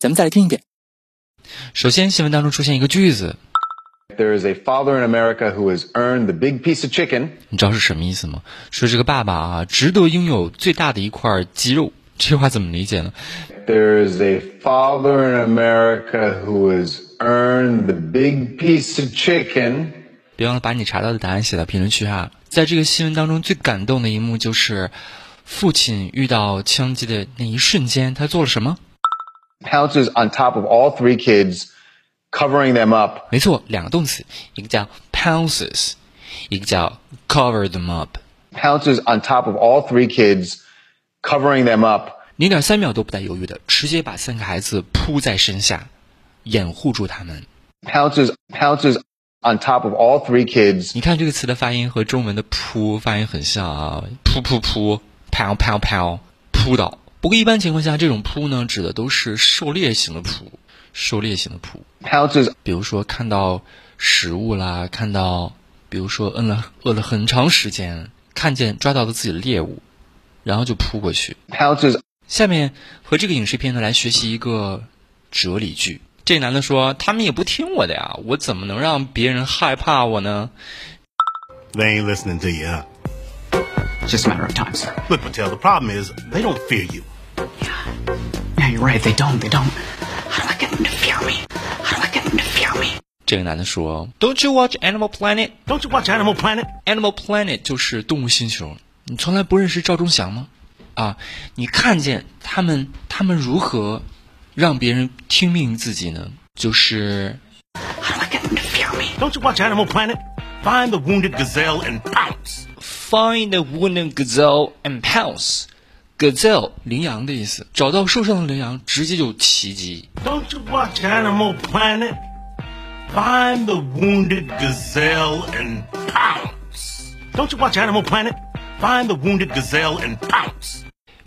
咱们再来听一遍。首先，新闻当中出现一个句子，There is a father in America who has earned the big piece of chicken. 你知道是什么意思吗？说这个爸爸啊，值得拥有最大的一块鸡肉。这句话怎么理解呢？There is a father in America who has earned the big piece of chicken. 别忘了把你查到的答案写到评论区哈。在这个新闻当中，最感动的一幕就是父亲遇到枪击的那一瞬间，他做了什么？Pounces on top of all three kids, covering them up. 没错，两个动词，一个叫 pounces，一个叫 cover them up。Pounces on top of all three kids, covering them up. 零点三秒都不带犹豫的，直接把三个孩子扑在身下，掩护住他们。Pounces, pounces on top of all three kids. 你看这个词的发音和中文的“扑”发音很像啊，扑扑扑，抛抛抛，扑倒。不过一般情况下，这种扑呢，指的都是狩猎型的扑，狩猎型的扑。Pounces, 比如说看到食物啦，看到，比如说饿了饿了很长时间，看见抓到了自己的猎物，然后就扑过去。pounces, 下面和这个影视片呢来学习一个哲理句。这男的说：“他们也不听我的呀，我怎么能让别人害怕我呢 They ain't listening to you. Just a matter of time, sir. Look, Patel, the problem is they don't fear you. Yeah, you're right. They don't. They don't. How do I get them to fear me? How do I get them to fear me?？” 这个男的说：“Don't you watch Animal Planet？” Don't you watch Animal Planet? Animal Planet 就是动物星球。你从来不认识赵忠祥吗？啊，你看见他们他们如何让别人听命于自己呢？就是 How do I get them to fear me? Don't you watch Animal Planet? Find the wounded gazelle and pounce. find the wounded gazelle and pounce。 Gazelle 羚羊的意思，找到受伤的羚羊，直接就袭击。Don't you watch Animal Planet? Find the wounded gazelle and pounce. Don't you watch Animal Planet? Find the wounded gazelle and pounce.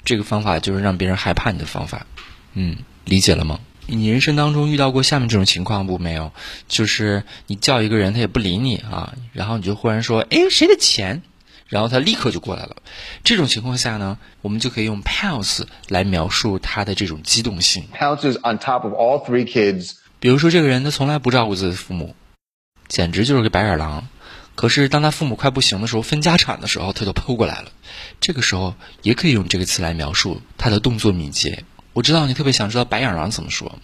这个方法就是让别人害怕你的方法。嗯，理解了吗？你人生当中遇到过下面这种情况不？没有，就是你叫一个人，他也不理你啊，然后你就忽然说：“哎，谁的钱？”然后他立刻就过来了。这种情况下呢，我们就可以用 pounce 来描述他的这种机动性。pounces on top of all three kids, 比如说，这个人他从来不照顾自己的父母，简直就是个白眼狼。可是当他父母快不行的时候，分家产的时候，他就扑过来了。这个时候也可以用这个词来描述他的动作敏捷。我知道你特别想知道白眼狼怎么说。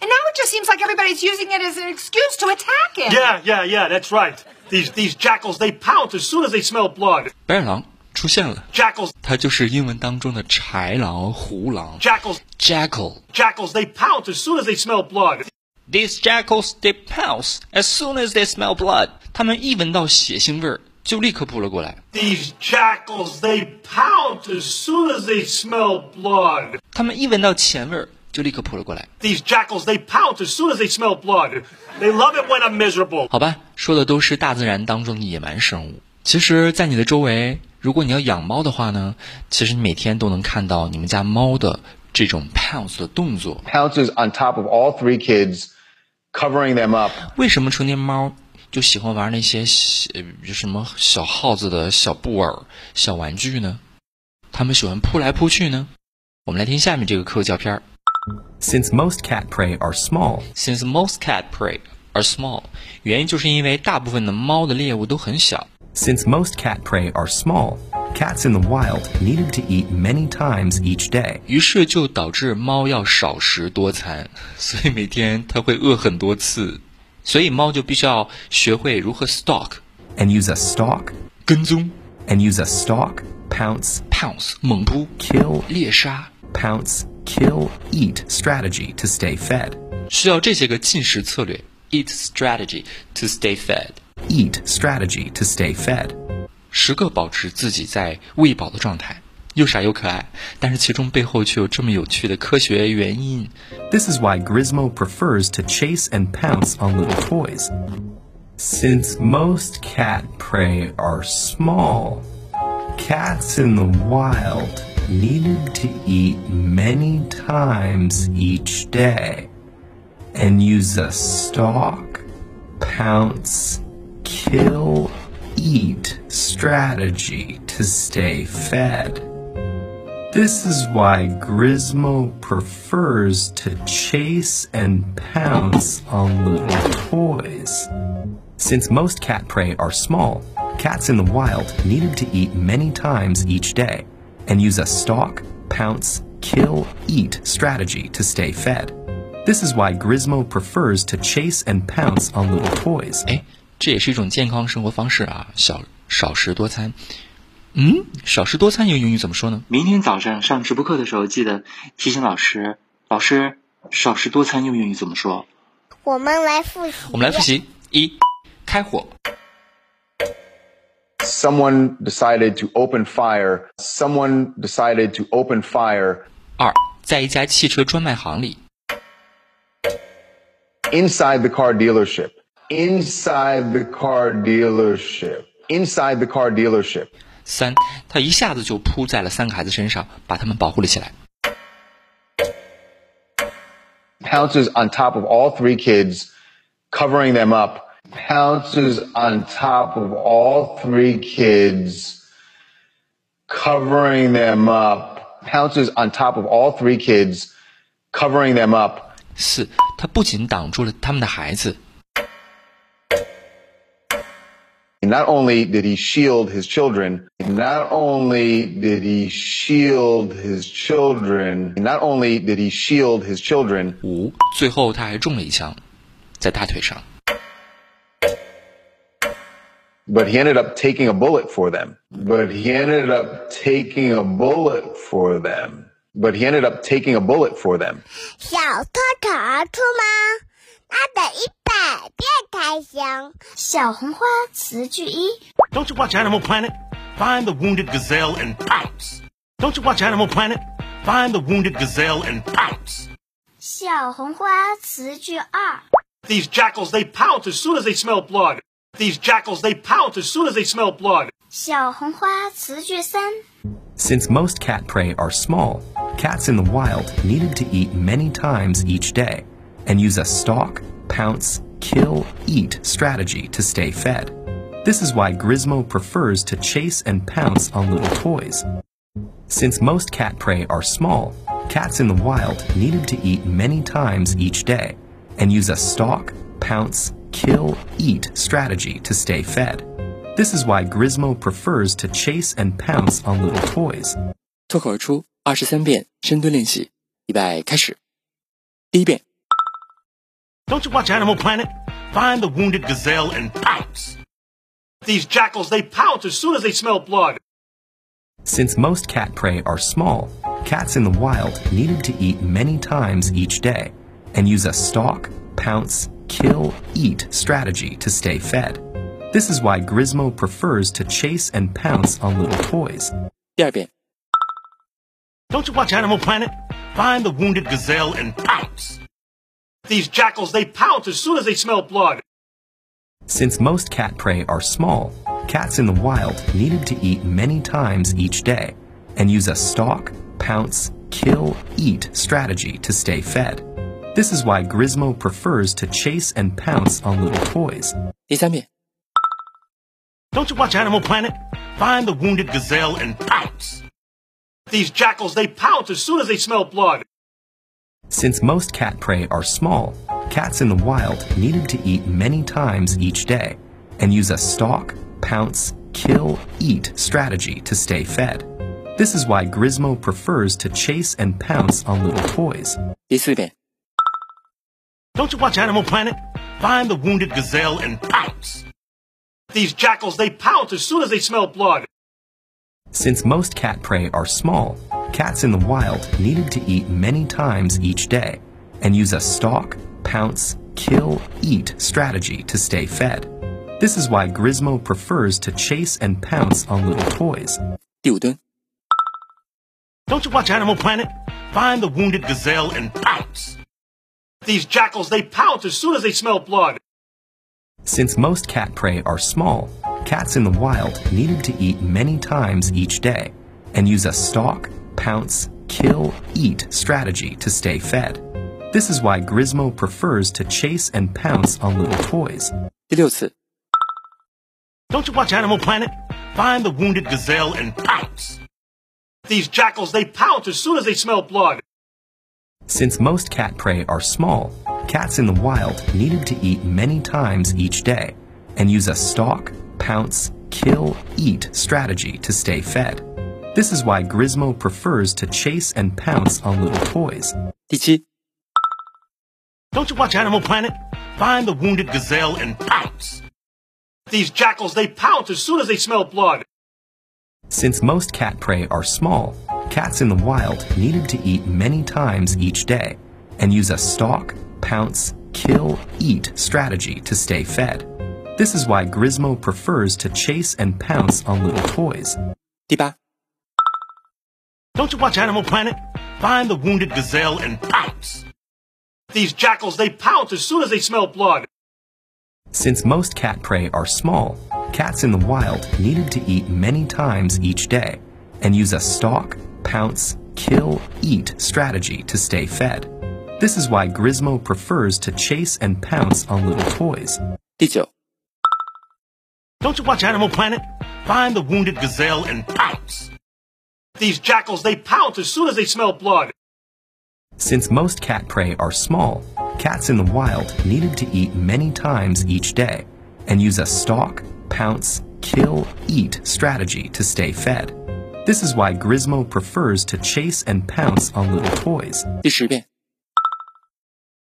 And now it just seems like everybody's using it as an excuse to attack him. Yeah, yeah, yeah, that's right. These these jackals, they pounce as soon as they smell blood. 白眼狼出现了， Jackals, 它就是英文当中的豺狼、胡狼 jackals,（jackal）。 jackals, they pounce as soon as they smell blood. These jackals they pounce as soon as they smell blood。他们一闻到血腥味儿，就立刻扑了过来。 These jackals, they pounce as soon as they smell blood. 他们一闻到钱味儿， 就立刻扑了过来。These jackals, they pounce as soon as they smell blood. They love it when I'm miserable. 好吧，说的都是大自然当中的野蛮生物。其实，在你的周围，如果你要养猫的话呢，其实你每天都能看到你们家猫的这种 pounce 的动作。pounces on top of all three kids, covering them up. 为什么成年猫就喜欢玩那些小呃什么小耗子的小布偶、小玩具呢？它们喜欢扑来扑去呢？我们来听下面这个课教片儿。Since most cat prey are small, Since most cat prey are small，原因就是因为大部分的猫的猎物都很小。 since most cat prey are small, cats in the wild needed to eat many times each day. 于是就导致猫要少食多餐，所以每天它会饿很多次，所以猫就必须要学会如何 stalk And use a stalk, 跟踪 and use a stalk, pounce, pounce 猛扑 kill, 猎杀， pounce, kill, eat strategy to stay fed. 需要这些个进食策略 eat strategy to stay fed， Eat strategy to stay fed. 时刻保持自己在喂饱的状态。 又傻又可爱，但是其中背后却有这么有趣的科学原因。 This is why Grizmo prefers to chase and pounce on little toys. Since most cat prey are small, cats in the wild needed to eat many times each day and use a stalk, pounce, kill, eat strategy to stay fed. This is why Grizmo prefers to chase and pounce on little toys. Since most cat prey are small, cats in the wild needed to eat many times each day and use a stalk, pounce, kill, eat strategy to stay fed. This is why Grizmo prefers to chase and pounce on little toys. 哎，这也是一种健康生活方式啊，小少食多餐。嗯，少食多餐用英语怎么说呢？明天早上上直播课的时候，记得提醒老师。老师，少食多餐用英语怎么说？我们来复习。我们来复习。一，开火。Someone decided to open fire. Someone decided to open fire 二，在一家汽车专卖行里； inside the car dealership. Inside the car dealership. Inside the car dealership. 三，他一下子就扑在了三个孩子身上，把他们保护了起来； Pounces on top of all three kids, covering them up. Pounces on top of all three kids, covering them up. Pounces on top of all three kids, covering them up. 四，他不仅挡住了他们的孩子， Not only did he shield his children, not only did he shield his children, not only did he shield his children, 五，最后他还中了一枪，在大腿上。 but he ended up taking a bullet for them. But he ended up taking a bullet for them. But he ended up taking a bullet for them. 小偷逃出吗？那得一百遍才行。小红花词句一： Don't you watch Animal Planet? Find the wounded gazelle and pounce. Don't you watch Animal Planet? Find the wounded gazelle and pounce. 小红花词句二： These jackals, they pout as soon as they smell blood. These jackals, they pout as soon as they smell blood. 小红花词句三： Since most cat prey are small, cats in the wild needed to eat many times each day and use a stalk, pounce, kill, eat strategy to stay fed. This is why Grizmo prefers to chase and pounce on little toys. Since most cat prey are small, cats in the wild needed to eat many times each day and use a stalk, pounce, kill, eat strategy to stay fed. This is why Grizmo prefers to chase and pounce on little toys. 脱口而出二十三遍深蹲练习，预备开始。第一遍， Don't you watch Animal Planet? Find the wounded gazelle and pounce. These jackals, they pout as soon as they smell blood. Since most cat prey are small, cats in the wild needed to eat many times each day and use a stalk, pounce, kill eat strategy to stay fed. This is why Grizmo prefers to chase and pounce on little toys. Don't you watch Animal Planet? Find the wounded gazelle and pounce. These jackals, they pounce as soon as they smell blood. Since most cat prey are small, cats in the wild needed to eat many times each day and use a stalk, pounce, kill, eat strategy to stay fed. This is why Grizmo prefers to chase and pounce on little toys. 第三遍， Don't you watch Animal Planet? Find the wounded gazelle and pounce. These jackals, they pout as soon as they smell blood. Since most cat prey are small, cats in the wild needed to eat many times each day and use a stalk, pounce, kill, eat strategy to stay fed. This is why Grizmo prefers to chase and pounce on little toys. 第四遍， Don't you watch Animal Planet? Find the wounded gazelle and pounce. These jackals, they pounce as soon as they smell blood. Since most cat prey are small, cats in the wild needed to eat many times each day and use a stalk, pounce, kill, eat strategy to stay fed. This is why Grizmo prefers to chase and pounce on little toys. Don't you watch Animal Planet? Find the wounded gazelle and pounce. These jackals, they pounce as soon as they smell blood. Since most cat prey are small, cats in the wild needed to eat many times each day and use a stalk, pounce, kill, eat strategy to stay fed. This is why Grizmo prefers to chase and pounce on little toys. 第六次， Don't you watch Animal Planet? Find the wounded gazelle and pounce. These jackals, they pounce as soon as they smell blood. Since most cat prey are small, cats in the wild needed to eat many times each day and use a stalk, pounce, kill, eat strategy to stay fed. This is why Grizmo prefers to chase and pounce on little toys. 第七，Don't you watch Animal Planet? Find the wounded gazelle and pounce. These jackals, they pounce as soon as they smell blood. Since most cat prey are small, cats in the wild needed to eat many times each day and use a stalk, pounce, kill, eat strategy to stay fed. This is why Grizmo prefers to chase and pounce on little toys. 第八，Don't you watch Animal Planet? Find the wounded gazelle and pounce. These jackals, they pounce as soon as they smell blood. Since most cat prey are small, cats in the wild needed to eat many times each day and use a stalk, pounce, kill, eat strategy to stay fed. This is why Grizmo prefers to chase and pounce on little toys. 第九，Don't you watch Animal Planet? Find the wounded gazelle and pounce. These jackals, they pounce as soon as they smell blood. Since most cat prey are small, cats in the wild needed to eat many times each day and use a stalk, pounce, kill, eat strategy to stay fed. This is why Grizmo prefers to chase and pounce on little toys.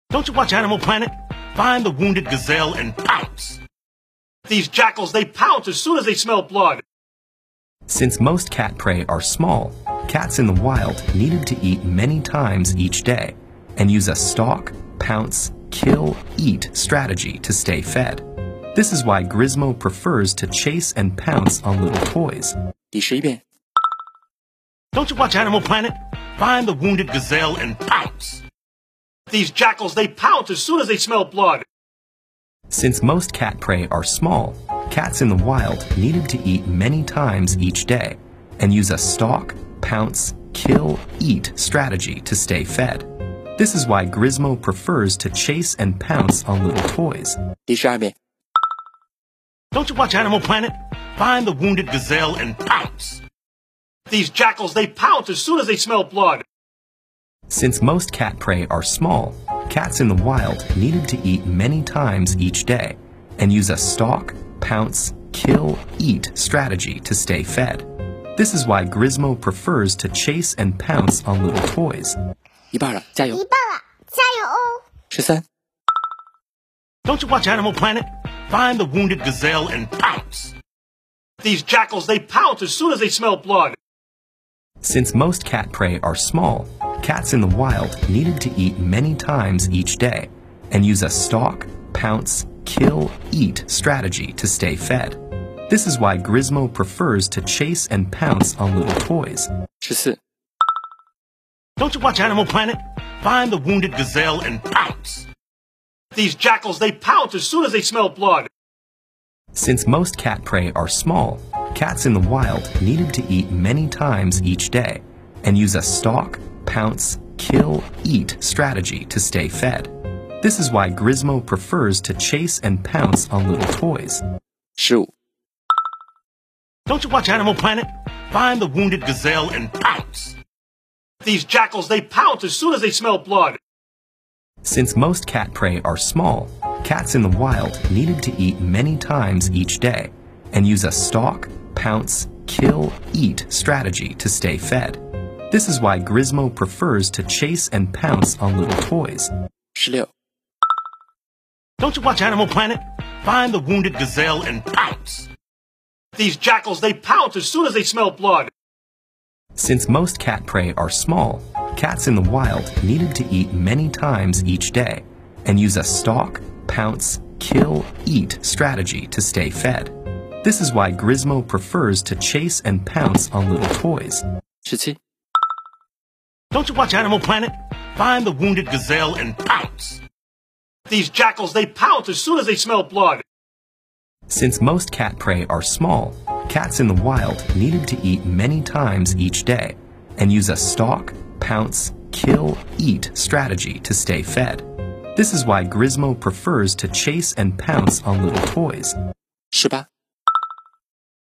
Don't you watch Animal Planet? Find the wounded gazelle and pounce. These jackals, they pounce as soon as they smell blood. Since most cat prey are small, cats in the wild needed to eat many times each day and use a stalk, pounce, kill, eat strategy to stay fed. This is why Grizmo prefers to chase and pounce on little toys. 第十一遍， Don't you watch Animal Planet? Find the wounded gazelle and pounce. These jackals, they pounce as soon as they smell blood. Since most cat prey are small, cats in the wild needed to eat many times each day and use a stalk, pounce, kill, eat strategy to stay fed. This is why Grizmo prefers to chase and pounce on little toys. 第十二遍， Don't you watch Animal Planet? Find the wounded gazelle and pounce. These jackals, they pounce as soon as they smell blood. Since most cat prey are small, cats in the wild needed to eat many times each day and use a stalk, pounce, kill, eat strategy to stay fed. This is why Grizmo prefers to chase and pounce on little toys. 一半了，加油！一半了，加油哦！十三、 Don't you watch Animal Planet? Find the wounded gazelle and pounce. These jackals, they pounce as soon as they smell blood. Since most cat prey are small, cats in the wild needed to eat many times each day and use a stalk, pounce, kill, eat strategy to stay fed. This is why Grizmo prefers to chase and pounce on little toys. 十四、Don't you watch Animal Planet? Find the wounded gazelle and pounce. These jackals, they pounce as soon as they smell blood. Since most cat prey are small, cats in the wild needed to eat many times each day and use a stalk, pounce, kill, eat strategy to stay fed. This is why Grizmo prefers to chase and pounce on little toys. 十五、Don't you watch Animal Planet? Find the wounded gazelle and pounce. These jackals, they pounce as soon as they smell blood. Since most cat prey are small, cats in the wild needed to eat many times each day and use a stalk, pounce, kill, eat strategy to stay fed. This is why Grizmo prefers to chase and pounce on little toys. 十六、Don't you watch Animal Planet? Find the wounded gazelle and pounce. These jackals, they pounce as soon as they smell blood. Since most cat prey are small, cats in the wild needed to eat many times each day and use a stalk, pounce, kill, eat strategy to stay fed. This is why Grizmo prefers to chase and pounce on little toys. 十七、Don't you watch Animal Planet? Find the wounded gazelle and pounce. These jackals, they pounce as soon as they smell blood. Since most cat prey are small, cats in the wild needed to eat many times each day and use a stalk, pounce, kill, eat strategy to stay fed. This is why Grizmo prefers to chase and pounce on little toys. 是吧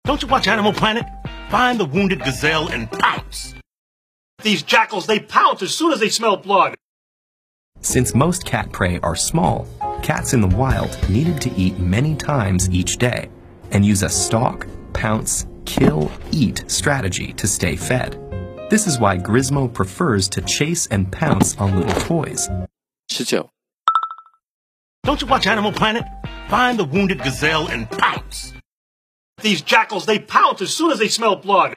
？Don't you watch Animal Planet? Find the wounded gazelle and pounce. These jackals, they pounce as soon as they smell blood. Since most cat prey are small, cats in the wild needed to eat many times each day and use a stalk, pounce, kill, eat strategy to stay fed. This is why Grizmo prefers to chase and pounce on little toys. 19. Don't you watch Animal Planet? Find the wounded gazelle and pounce. These jackals, they pounce as soon as they smell blood.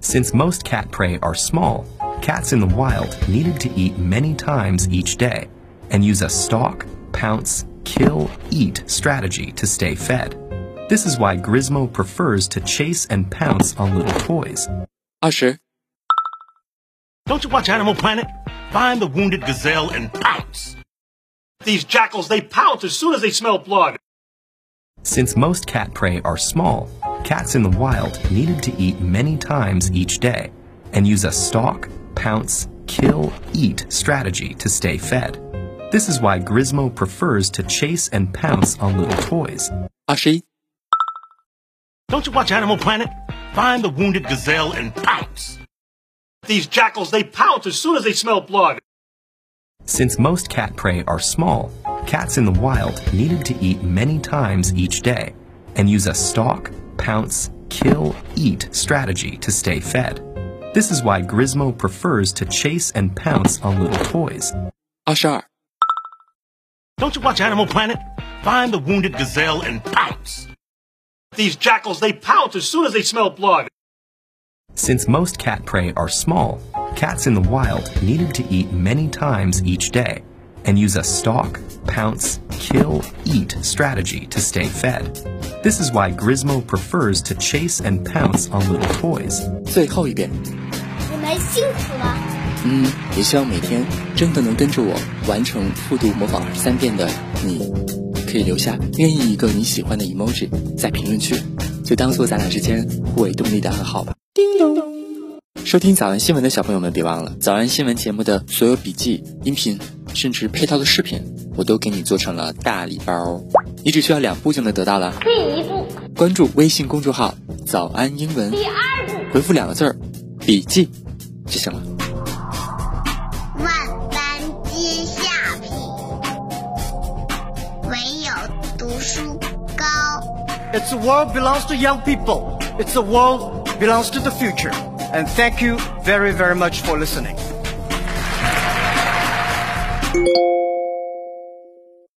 Since most cat prey are small, cats in the wild needed to eat many times each day and use a stalk, pounce, kill, eat strategy to stay fed. This is why Grizmo prefers to chase and pounce on little toys. 20. Don't you watch Animal Planet? Find the wounded gazelle and pounce. These jackals, they pounce as soon as they smell blood. Since most cat prey are small, cats in the wild needed to eat many times each day and use a stalk, pounce, kill, eat strategy to stay fed. This is why Grizmo prefers to chase and pounce on little toys. Ashi? Don't you watch Animal Planet? Find the wounded gazelle and pounce. These jackals, they pounce as soon as they smell blood. Since most cat prey are small, cats in the wild needed to eat many times each day and use a stalk, pounce, kill, eat strategy to stay fed. This is why Grizmo prefers to chase and pounce on little toys. Ashar. Don't you watch Animal Planet? Find the wounded gazelle and pounce. These jackals, they pounce as soon as they smell blood. Since most cat prey are small, cats in the wild needed to eat many times each day and use a stalk, pounce, kill, eat strategy to stay fed. This is why Grismo prefers to chase and pounce on little toys. 最后一遍。你们辛苦了。嗯，也希望每天真的能跟着我完成复读模仿二十三遍的你，可以留下任意一个你喜欢的 emoji 在评论区，就当做咱俩之间互为动力的暗号吧。 收听早安新闻的小朋友们，别忘了早安新闻节目的所有笔记、音频，甚至配套的视频，我都给你做成了大礼包，你只需要两步就能得到了。第一步，关注微信公众号“早安英文第二步，”，回复两个字儿“笔记”就行了。万般皆下品，唯有读书高。It's a world belongs to young people. It's a world belongs to the future. And thank you very, very much for listening.